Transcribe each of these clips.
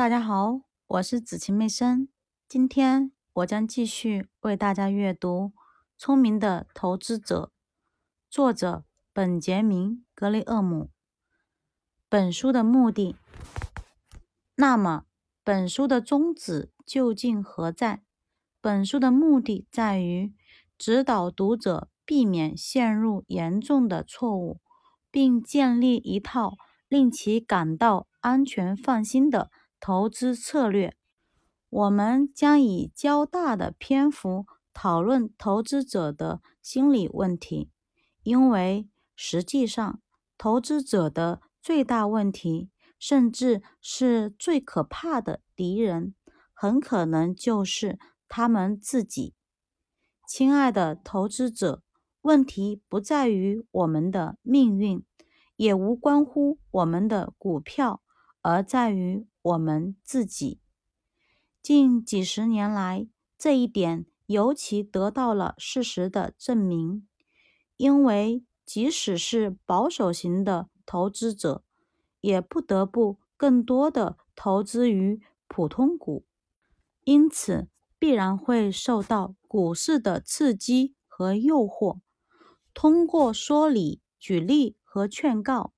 大家好，我是子晴妹生。今天我将继续为大家阅读《聪明的投资者》，作者本杰明·格雷厄姆。本书的目的，那么本书的宗旨究竟何在？本书的目的在于指导读者避免陷入严重的错误，并建立一套令其感到安全放心的。投资策略，我们将以较大的篇幅讨论投资者的心理问题，因为实际上，投资者的最大问题，甚至是最可怕的敌人，很可能就是他们自己。亲爱的投资者，问题不在于我们的命运，也无关乎我们的股票，而在于。我们自己近几十年来，这一点尤其得到了事实的证明。因为即使是保守型的投资者，也不得不更多的投资于普通股，因此必然会受到股市的刺激和诱惑。通过说理、举例和劝告，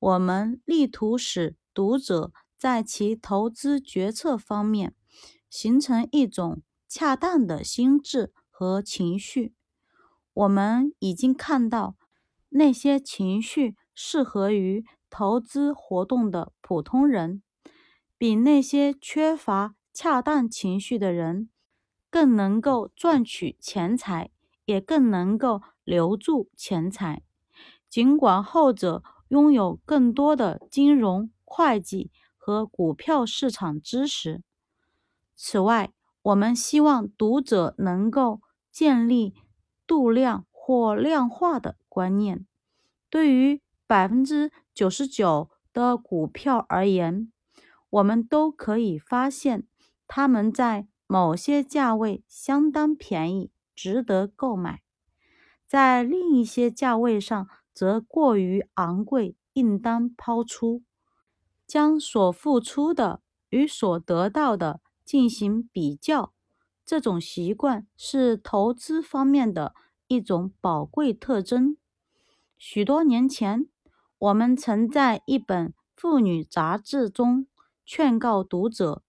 我们力图使读者。在其投资决策方面，形成一种恰当的心智和情绪。我们已经看到，那些情绪适合于投资活动的普通人，比那些缺乏恰当情绪的人更能够赚取钱财，也更能够留住钱财。尽管后者拥有更多的金融、会计。和股票市场知识。此外，我们希望读者能够建立度量或量化的观念。对于百分之九十九的股票而言，我们都可以发现它们在某些价位相当便宜，值得购买；在另一些价位上则过于昂贵，应当抛出。将所付出的与所得到的进行比较，这种习惯是投资方面的一种宝贵特征。许多年前，我们曾在一本妇女杂志中劝告读者，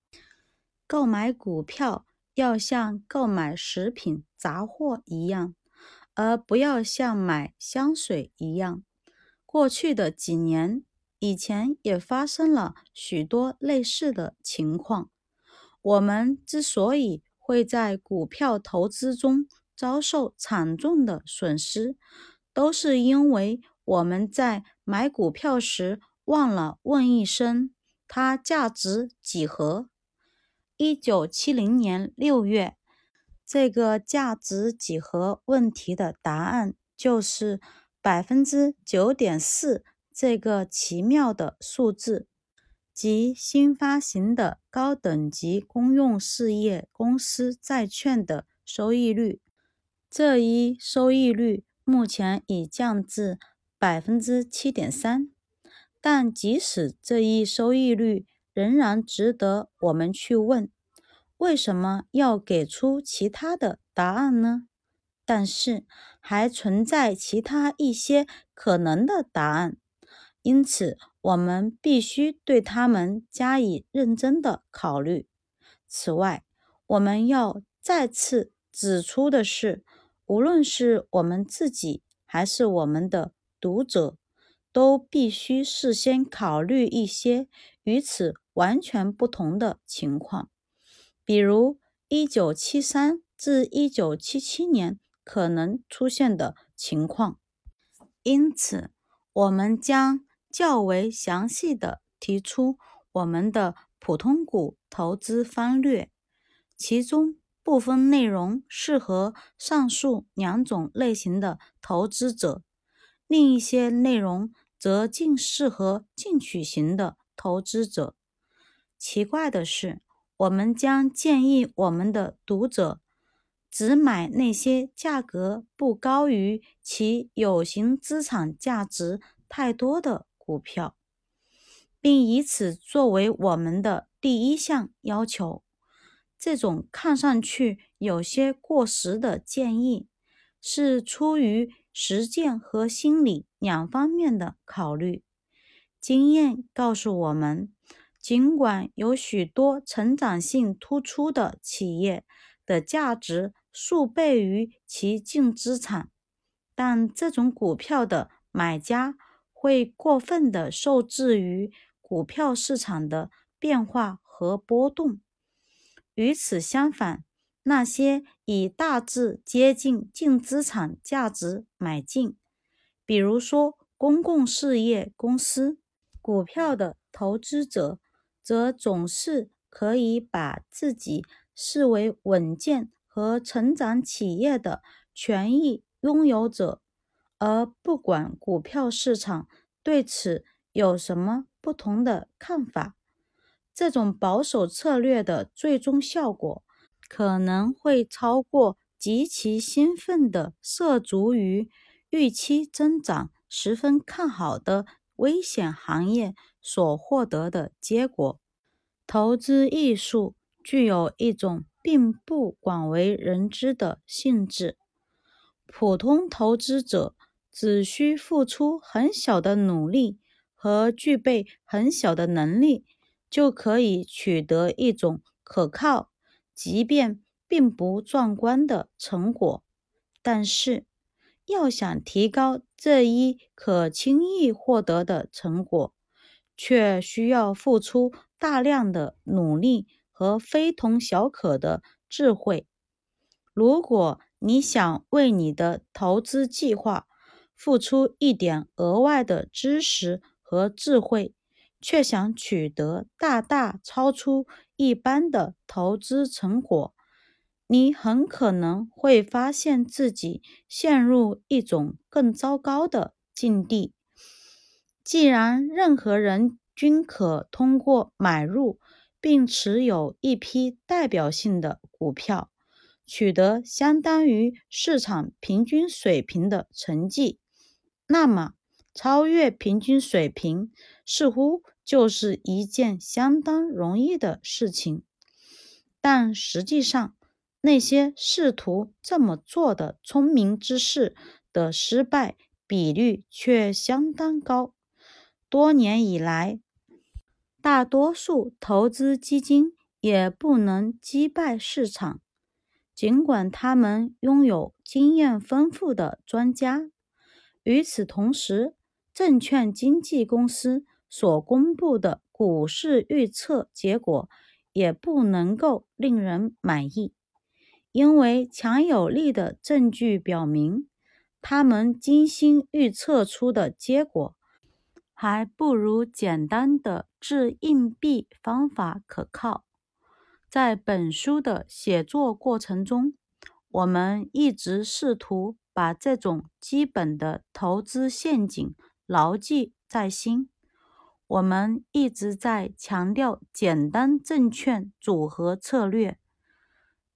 购买股票要像购买食品杂货一样，而不要像买香水一样。过去的几年。以前也发生了许多类似的情况。我们之所以会在股票投资中遭受惨重的损失，都是因为我们在买股票时忘了问一声：“它价值几何？”一九七零年六月，这个价值几何问题的答案就是百分之九点四。这个奇妙的数字，即新发行的高等级公用事业公司债券的收益率。这一收益率目前已降至百分之七点三，但即使这一收益率仍然值得我们去问：为什么要给出其他的答案呢？但是还存在其他一些可能的答案。因此，我们必须对他们加以认真的考虑。此外，我们要再次指出的是，无论是我们自己还是我们的读者，都必须事先考虑一些与此完全不同的情况，比如1973至1977年可能出现的情况。因此，我们将。较为详细的提出我们的普通股投资方略，其中部分内容适合上述两种类型的投资者，另一些内容则仅适合进取型的投资者。奇怪的是，我们将建议我们的读者只买那些价格不高于其有形资产价值太多的。股票，并以此作为我们的第一项要求。这种看上去有些过时的建议，是出于实践和心理两方面的考虑。经验告诉我们，尽管有许多成长性突出的企业的价值数倍于其净资产，但这种股票的买家会过分的受制于股票市场的变化和波动。与此相反，那些以大致接近净资产价值买进，比如说公共事业公司股票的投资者，则总是可以把自己视为稳健和成长企业的权益拥有者，而不管股票市场对此有什么不同的看法。这种保守策略的最终效果，可能会超过极其兴奋的涉足于预期增长十分看好的危险行业所获得的结果。投资艺术具有一种并不广为人知的性质：普通投资者只需付出很小的努力和具备很小的能力。就可以取得一种可靠，即便并不壮观的成果。但是，要想提高这一可轻易获得的成果，却需要付出大量的努力和非同小可的智慧。如果你想为你的投资计划付出一点额外的知识和智慧，却想取得大大超出一般的投资成果，你很可能会发现自己陷入一种更糟糕的境地。既然任何人均可通过买入并持有一批代表性的股票，取得相当于市场平均水平的成绩，那么超越平均水平似乎。就是一件相当容易的事情，但实际上，那些试图这么做的聪明之士的失败比率却相当高。多年以来，大多数投资基金也不能击败市场，尽管他们拥有经验丰富的专家。与此同时，证券经纪公司。所公布的股市预测结果也不能够令人满意，因为强有力的证据表明，他们精心预测出的结果还不如简单的掷硬币方法可靠。在本书的写作过程中，我们一直试图把这种基本的投资陷阱牢记在心。我们一直在强调简单证券组合策略，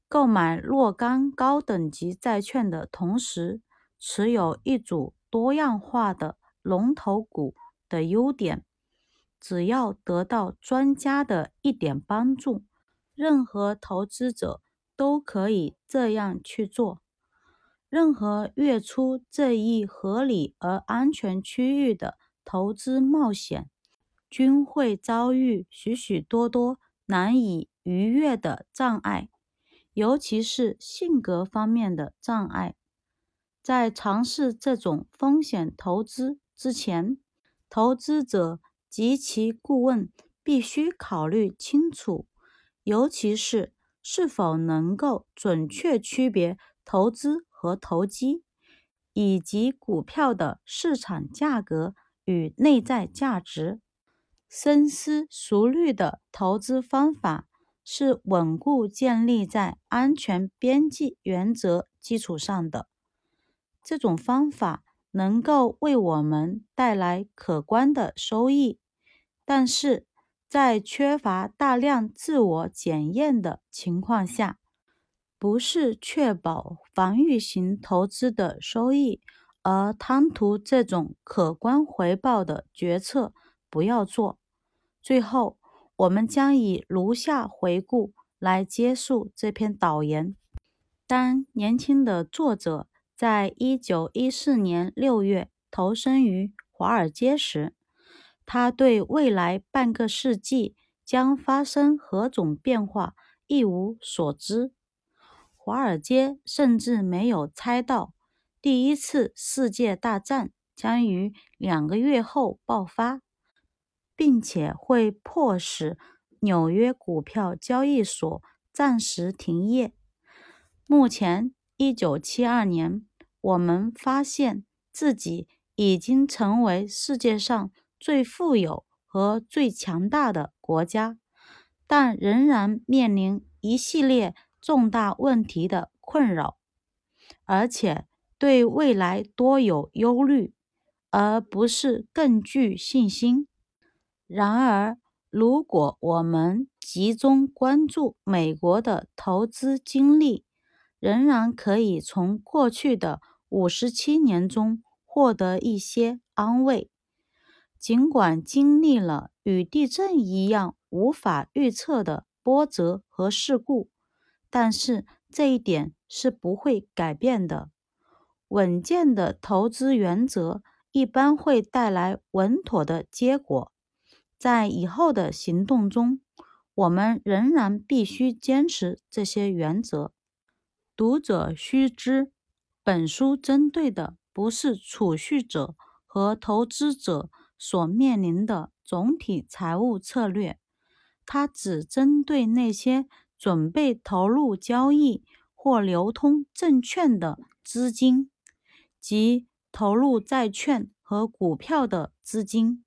购买若干高等级债券的同时，持有一组多样化的龙头股的优点。只要得到专家的一点帮助，任何投资者都可以这样去做。任何跃出这一合理而安全区域的投资冒险。均会遭遇许许多多难以逾越的障碍，尤其是性格方面的障碍。在尝试这种风险投资之前，投资者及其顾问必须考虑清楚，尤其是是否能够准确区别投资和投机，以及股票的市场价格与内在价值。深思熟虑的投资方法是稳固建立在安全边际原则基础上的。这种方法能够为我们带来可观的收益，但是在缺乏大量自我检验的情况下，不是确保防御型投资的收益而贪图这种可观回报的决策，不要做。最后，我们将以如下回顾来结束这篇导言：当年轻的作者在一九一四年六月投身于华尔街时，他对未来半个世纪将发生何种变化一无所知。华尔街甚至没有猜到第一次世界大战将于两个月后爆发，并且会迫使纽约股票交易所暂时停业。目前，一九七二年，我们发现自己已经成为世界上最富有和最强大的国家，但仍然面临一系列。重大问题的困扰，而且对未来多有忧虑，而不是更具信心。然而，如果我们集中关注美国的投资经历，仍然可以从过去的五十七年中获得一些安慰。尽管经历了与地震一样无法预测的波折和事故。但是这一点是不会改变的。稳健的投资原则一般会带来稳妥的结果。在以后的行动中，我们仍然必须坚持这些原则。读者须知，本书针对的不是储蓄者和投资者所面临的总体财务策略，它只针对那些。准备投入交易或流通证券的资金，及投入债券和股票的资金。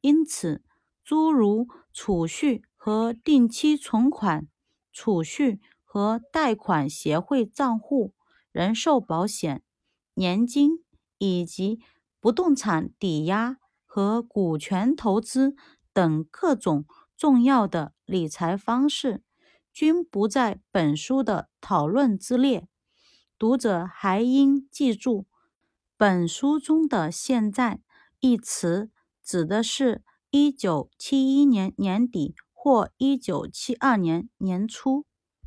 因此，诸如储蓄和定期存款、储蓄和贷款协会账户、人寿保险、年金以及不动产抵押和股权投资等各种重要的理财方式。均不在本书的讨论之列。读者还应记住，本书中的“现在”一词指的是1971年年底或1972年年初。